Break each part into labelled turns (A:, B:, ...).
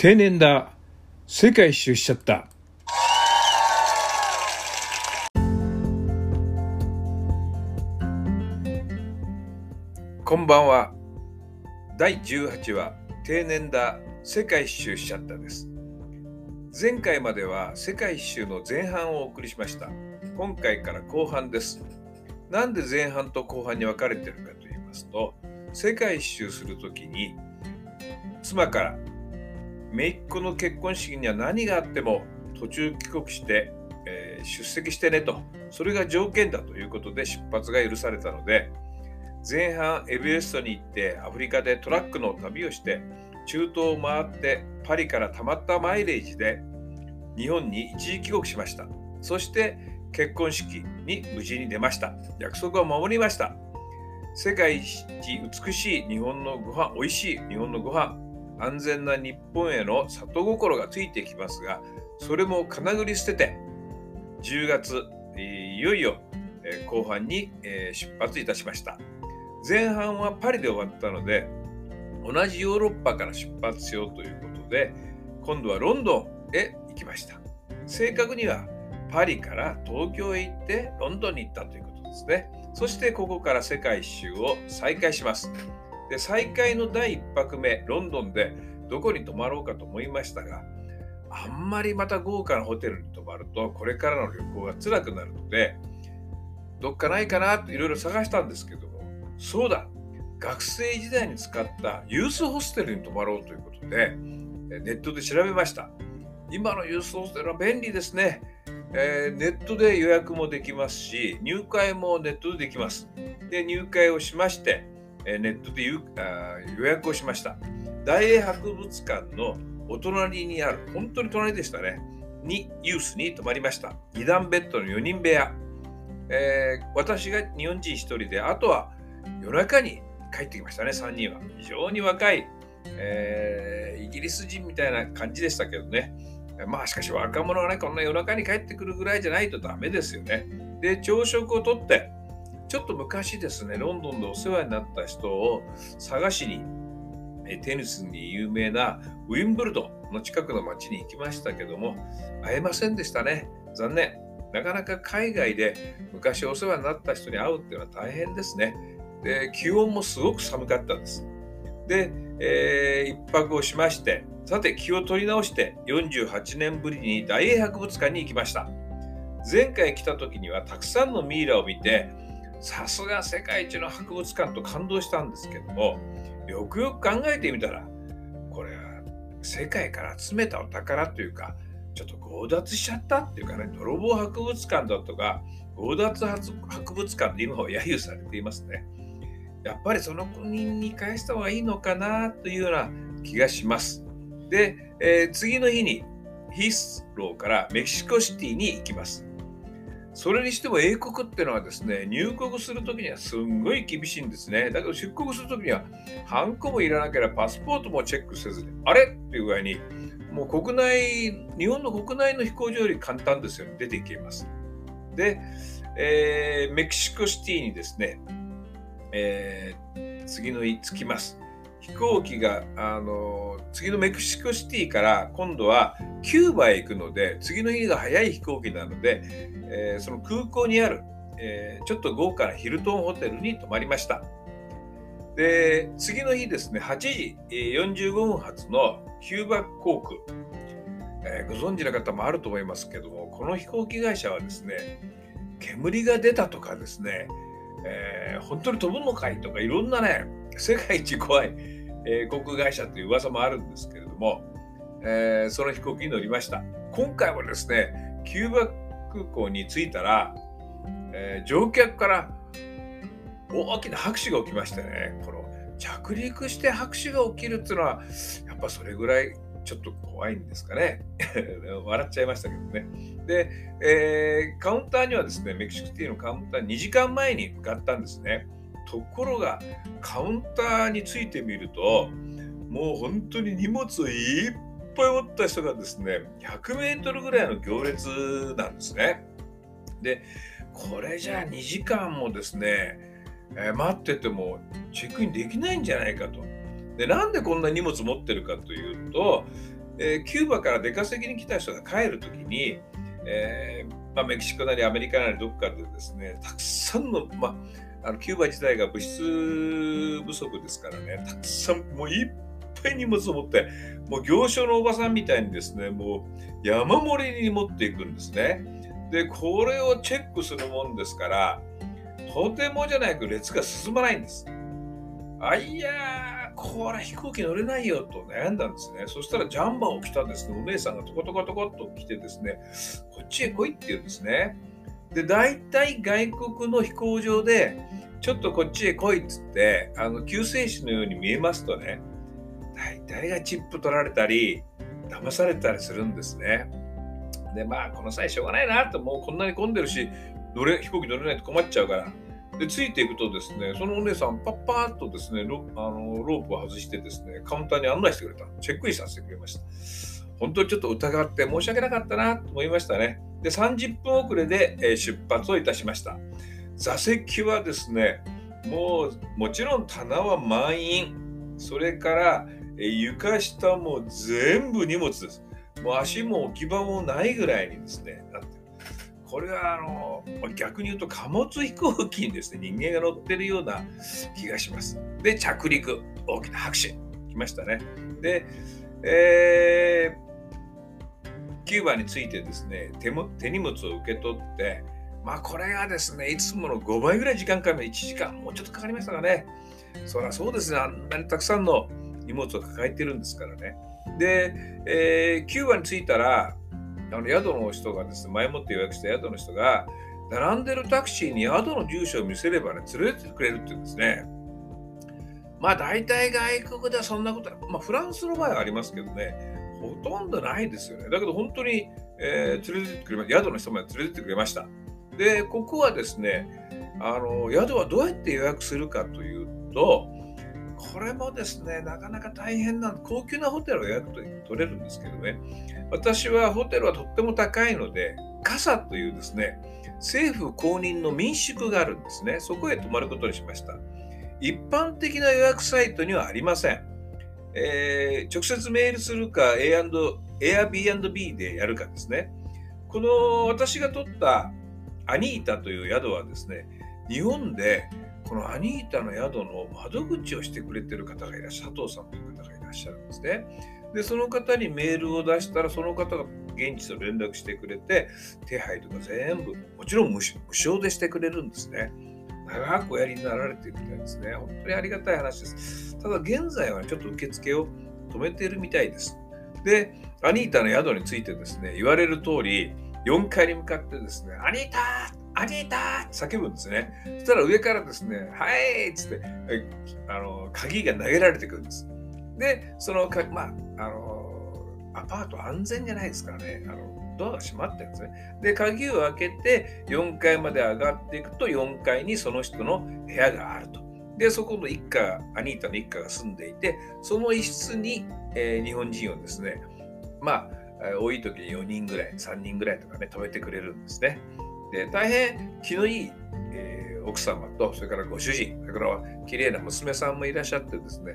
A: 定年だ。世界一周しちゃった。こんばんは。第18話定年だ。世界一周しちゃったです。前回までは世界一周の前半をお送りしました。今回から後半です。なんで前半と後半に分かれてるかと言いますと世界一周するときに妻から姪っ子の結婚式には何があっても途中帰国して、えー、出席してねと。それが条件だということで出発が許されたので前半エベレストに行ってアフリカでトラックの旅をして中東を回ってパリからたまったマイレージで日本に一時帰国しました。そして結婚式に無事に出ました。約束を守りました。世界一美しい日本のご飯美味しい日本のご飯安全な日本への里心がついてきますがそれもかなぐり捨てて10月いよいよ後半に出発いたしました。前半はパリで終わったので同じヨーロッパから出発しようということで今度はロンドンへ行きました。正確にはパリから東京へ行ってロンドンに行ったということですね。そしてここから世界一周を再開します。で再開の第1泊目ロンドンでどこに泊まろうかと思いましたがあんまりまた豪華なホテルに泊まるとこれからの旅行が辛くなるのでどっかないかなといろいろ探したんですけどもそうだ学生時代に使ったユースホステルに泊まろうということでネットで調べました。今のユースホステルは便利ですね、えー、ネットで予約もできますし入会もネットでできます。で入会をしましてネットで予約をしました。大英博物館のお隣にある本当に隣でしたね。にユースに泊まりました。2段ベッドの4人部屋、えー、私が日本人1人であとは夜中に帰ってきましたね3人は。非常に若い、えー、イギリス人みたいな感じでしたけどね。まあしかし若者はねこんな夜中に帰ってくるぐらいじゃないとダメですよね。で朝食をとってちょっと昔ですね、ロンドンでお世話になった人を探しに、テニスに有名なウィンブルドンの近くの町に行きましたけども、会えませんでしたね。残念。なかなか海外で昔お世話になった人に会うっていうのは大変ですね。で、気温もすごく寒かったんです。で、えー、一泊をしまして、さて気を取り直して48年ぶりに大英博物館に行きました。前回来た時にはたくさんのミイラを見て、さすが世界一の博物館と感動したんですけどもよくよく考えてみたらこれは世界から集めたお宝というかちょっと強奪しちゃったっていうかね泥棒博物館だとか強奪博物館で今は揶揄されていますね。やっぱりその国に返した方がいいのかなというような気がします。で、えー、次の日にヒスローからメキシコシティに行きます。それにしても英国ってのはですね、入国するときにはすんごい厳しいんですね。だけど出国するときには、ハンコもいらなければパスポートもチェックせずに、あれっていう具合に、もう国内、日本の国内の飛行場より簡単ですよね、出ていけます。で、えー、メキシコシティにですね、えー、次の日着きます。飛行機があの次のメキシコシティから今度はキューバへ行くので次の日が早い飛行機なので、えー、その空港にある、えー、ちょっと豪華なヒルトンホテルに泊まりました。で次の日ですね8時45分発のキューバ航空、えー、ご存知の方もあると思いますけどもこの飛行機会社はですね煙が出たとかですね、え、本当に飛ぶのかいとかいろんなね世界一怖い、えー、航空会社という噂もあるんですけれども、えー、その飛行機に乗りました。今回はですね、キューバ空港に着いたら、えー、乗客から大きな拍手が起きましてね、この着陸して拍手が起きるっていうのは、やっぱそれぐらいちょっと怖いんですかね。笑っちゃいましたけどね。で、えー、カウンターにはですね、メキシコティのカウンター2時間前に向かったんですね。ところがカウンターについてみるともう本当に荷物をいっぱい持った人がですね100メートルぐらいの行列なんですね。でこれじゃあ2時間もですね、えー、待っててもチェックインできないんじゃないかと。でなんでこんな荷物持ってるかというとえー、キューバから出稼ぎに来た人が帰るときに、えーまあ、メキシコなりアメリカなりどっかでですね、たくさんの、まあ、あのキューバ自体が物質不足ですからね、たくさん、もういっぱい荷物を持って、もう行商のおばさんみたいにですね、もう山盛りに持っていくんですね。で、これをチェックするもんですから、とてもじゃないけど列が進まないんです。あいやー、これ飛行機乗れないよと悩んだんですね。そしたらジャンバーを着たんですね。お姉さんがトコトコトコっと来てですね、こっちへ来いって言うんですね。で、大体外国の飛行場で、ちょっとこっちへ来いっつって、あの救世主のように見えますとね、大体がチップ取られたり、騙されたりするんですね。で、まあ、この際しょうがないなと、もうこんなに混んでるし、乗れ飛行機乗れないと困っちゃうから。で、ついていくとですね、そのお姉さん、パッパーっとですねロあのロープを外してですね、カウンターに案内してくれた。チェックインさせてくれました。本当にちょっと疑って申し訳なかったなと思いましたね。で、30分遅れで、出発をいたしました。座席はですね、もうもちろん棚は満員。それから、床下も全部荷物です。もう足も置き場もないぐらいにですね、なってこれはあの逆に言うと貨物飛行機にですね人間が乗ってるような気がします。で着陸大きな拍手来ましたね。で、えー、キューバについてですね手も手荷物を受け取ってまあこれがですねいつもの5倍ぐらい時間かかる1時間もうちょっとかかりましたかね。そりゃそうですねあんなにたくさんの荷物を抱えてるんですからね。で、えー、キューバに着いたらあの宿の人がですね、前もって予約した宿の人が、並んでるタクシーに宿の住所を見せればね、連れてってくれるって言うんですね。まあ大体外国ではそんなこと、まあフランスの場合はありますけどね、ほとんどないですよね。だけど本当に、えー、連れてってくれました。宿の人まで連れてってくれました。で、ここはですね、あの宿はどうやって予約するかというと、これもですね、なかなか大変な、高級なホテルを予約取れるんですけどね、私はホテルはとっても高いので、カサというですね、政府公認の民宿があるんですね。そこへ泊まることにしました。一般的な予約サイトにはありません。えー、直接メールするか Airbnb でやるかですね。この私が取ったアニータという宿はですね、日本でこのアニータの宿の窓口をしてくれてる方がいらっしゃる、佐藤さんという方がいらっしゃるんですね。で、その方にメールを出したら、その方が現地と連絡してくれて、手配とか全部、もちろん無償でしてくれるんですね。長くおやりになられてるみたいですね。本当にありがたい話です。ただ、現在はちょっと受付を止めているみたいです。で、アニータの宿についてですね、言われる通り、4階に向かってですね、アニータアニータって叫ぶんですね。そしたら上からですね、はいっつって、あの、鍵が投げられてくるんです。で、そのか、まあ、あの、アパート安全じゃないですからね、あの、ドアが閉まってるんですね。で、鍵を開けて4階まで上がっていくと4階にその人の部屋があると。で、そこの一家、アニータの一家が住んでいて、その一室に、えー、日本人をですね、まあ、多い時に4人ぐらい、3人ぐらいとかね、泊めてくれるんですね。で大変気のいい、奥様とそれからご主人それから綺麗な娘さんもいらっしゃってですね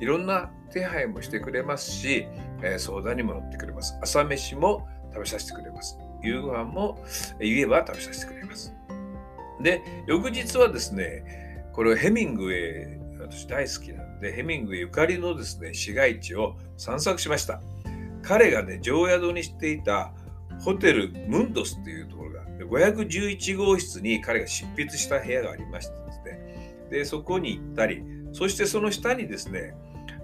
A: いろんな手配もしてくれますし、えー、相談にも乗ってくれます。朝飯も食べさせてくれます。夕ご飯も言えば食べさせてくれます。で翌日はですねこれヘミングウェイ私大好きなんでヘミングウェイゆかりのですね市街地を散策しました。彼がね常宿にしていたホテルムンドスっていうと511号室に彼が執筆した部屋がありましてですね。でそこに行ったりそしてその下にですね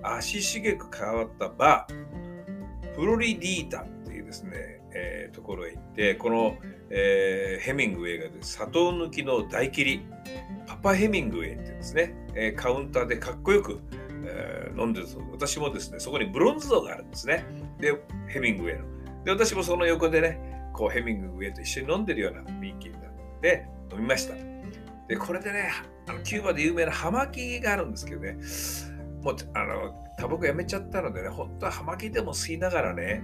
A: 足しげく変わったバーフロリディータっていうですね、えー、ところへ行ってこの、えー、ヘミングウェイが、ね、砂糖抜きの大切りパパヘミングウェイってですね、えー、カウンターでかっこよく、えー、飲んでると私もですねそこにブロンズ像があるんですね。でヘミングウェイの。で、私もその横でね、こうヘミングウェイと一緒に飲んでるような雰囲気になって飲みました。で、これでね、あのキューバで有名な葉巻があるんですけどね、もう、あの、タバコやめちゃったのでね、本当は葉巻でも吸いながらね、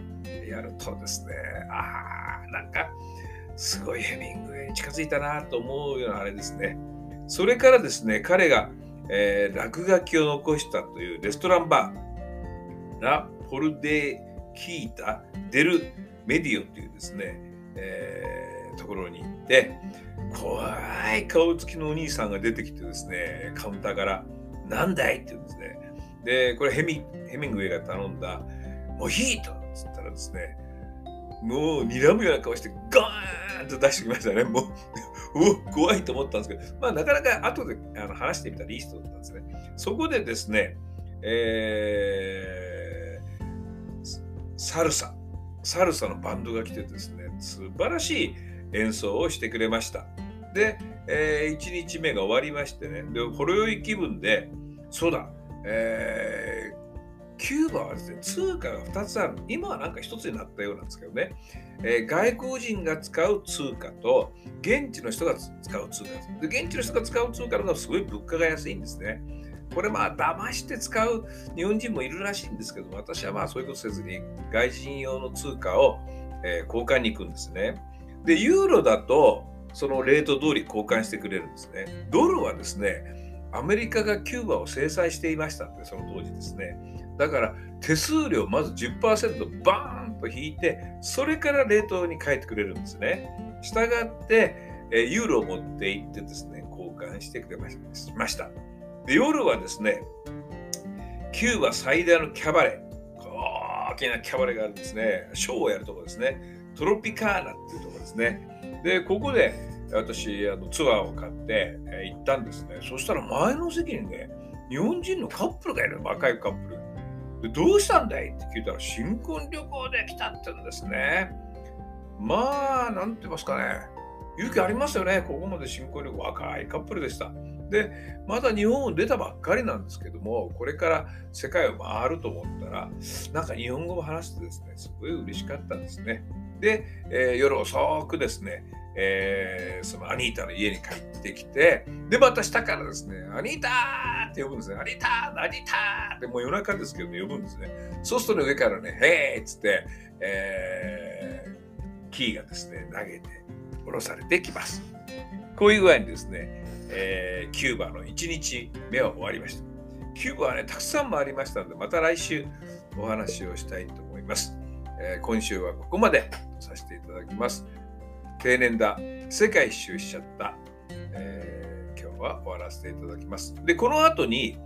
A: やるとですね、ああ、なんか、すごいヘミングウェイに近づいたなと思うようなあれですね。それからですね、彼が、えー、落書きを残したというレストランバー、ラ・ポルデ聞いたデル・メディオというですね、えー、ところに行って、怖い顔つきのお兄さんが出てきてですね、カウンターから、なんだいって言うんですね。で、これヘミヘミングウェイが頼んだ、モヒートっつったらですね、もう睨むような顔してガーンと出してきましたね。もう、う怖いと思ったんですけど、まあなかなか後であの話してみたらいい人だったんですね。そこでですね、えー、サルサ、サルサのバンドが来てですね、素晴らしい演奏をしてくれました。で、えー、1日目が終わりましてね、で、ほろ酔い気分で、そうだ、えー、キューバはですね、通貨が2つある。今はなんか1つになったようなんですけどね、えー、外国人が使う通貨と、現地の人が使う通貨で。現地の人が使う通貨の方がすごい物価が安いんですね。これまあ騙して使う日本人もいるらしいんですけど私はまあそういうことせずに外人用の通貨を、え、交換に行くんですね。で、ユーロだとそのレート通り交換してくれるんですね。ドルはですね、アメリカがキューバを制裁していましたって、その当時ですね。だから手数料まず10%バーンと引いて、それからレートに変えてくれるんですね。したがって、ユーロを持って行ってですね、交換してくれました。で夜はですね、キューバ最大のキャバレー、大きなキャバレーがあるんですね。ショーをやるところですね。トロピカーナっていうところですね。で、ここで私、あのツアーを買って、えー、行ったんですね。そしたら前の席にね、日本人のカップルがいる、若いカップル。でどうしたんだい？って聞いたら、新婚旅行で来たって言うんですね。まあ、なんて言いますかね。勇気ありますよね。ここまで新婚旅行、若いカップルでした。で、まだ日本を出たばっかりなんですけども、これから世界を回ると思ったら、なんか日本語を話してですね、すごい嬉しかったんですね。で、えー、夜遅くですね、えー、そのアニータの家に帰ってきて、で、また下からですね、アニーターって呼ぶんですね。アニーターアニータってもう夜中ですけどね、呼ぶんですね。そうすると、ね、上からね、ヘーっつって、えー、キーがですね、投げて下ろされてきます。こういう具合にですね、えー、キューバの1日目は終わりました。キューバはね、たくさん回りましたので、また来週お話をしたいと思います。えー、今週はここまでとさせていただきます。定年だ、世界一周しちゃった、えー、今日は終わらせていただきます。で、この後に、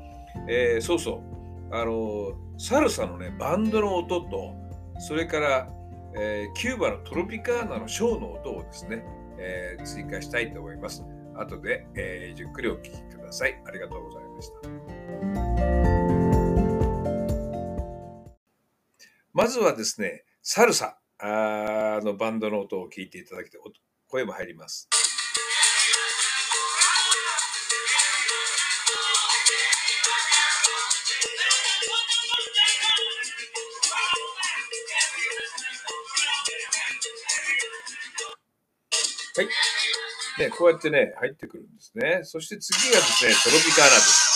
A: えー、そうそう、あのサルサのね、バンドの音と、それから、えキューバのトロピカーナのショーの音をですね、え追加したいと思います。後で、えー、じっくりお聞きください。ありがとうございました。まずはですね、サルサのバンドの音を聞いていただきて。声も入ります。ね、こうやってね、入ってくるんですね。そして次がですね、トロピカーナです。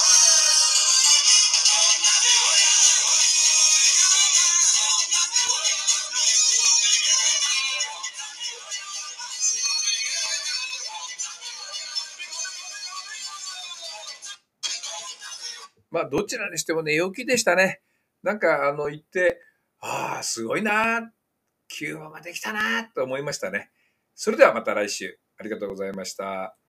A: まあ、どちらにしてもね、陽気でしたね。なんか、あの、行って、ああ、すごいな、キューバまで来たな、と思いましたね。それではまた来週。ありがとうございました。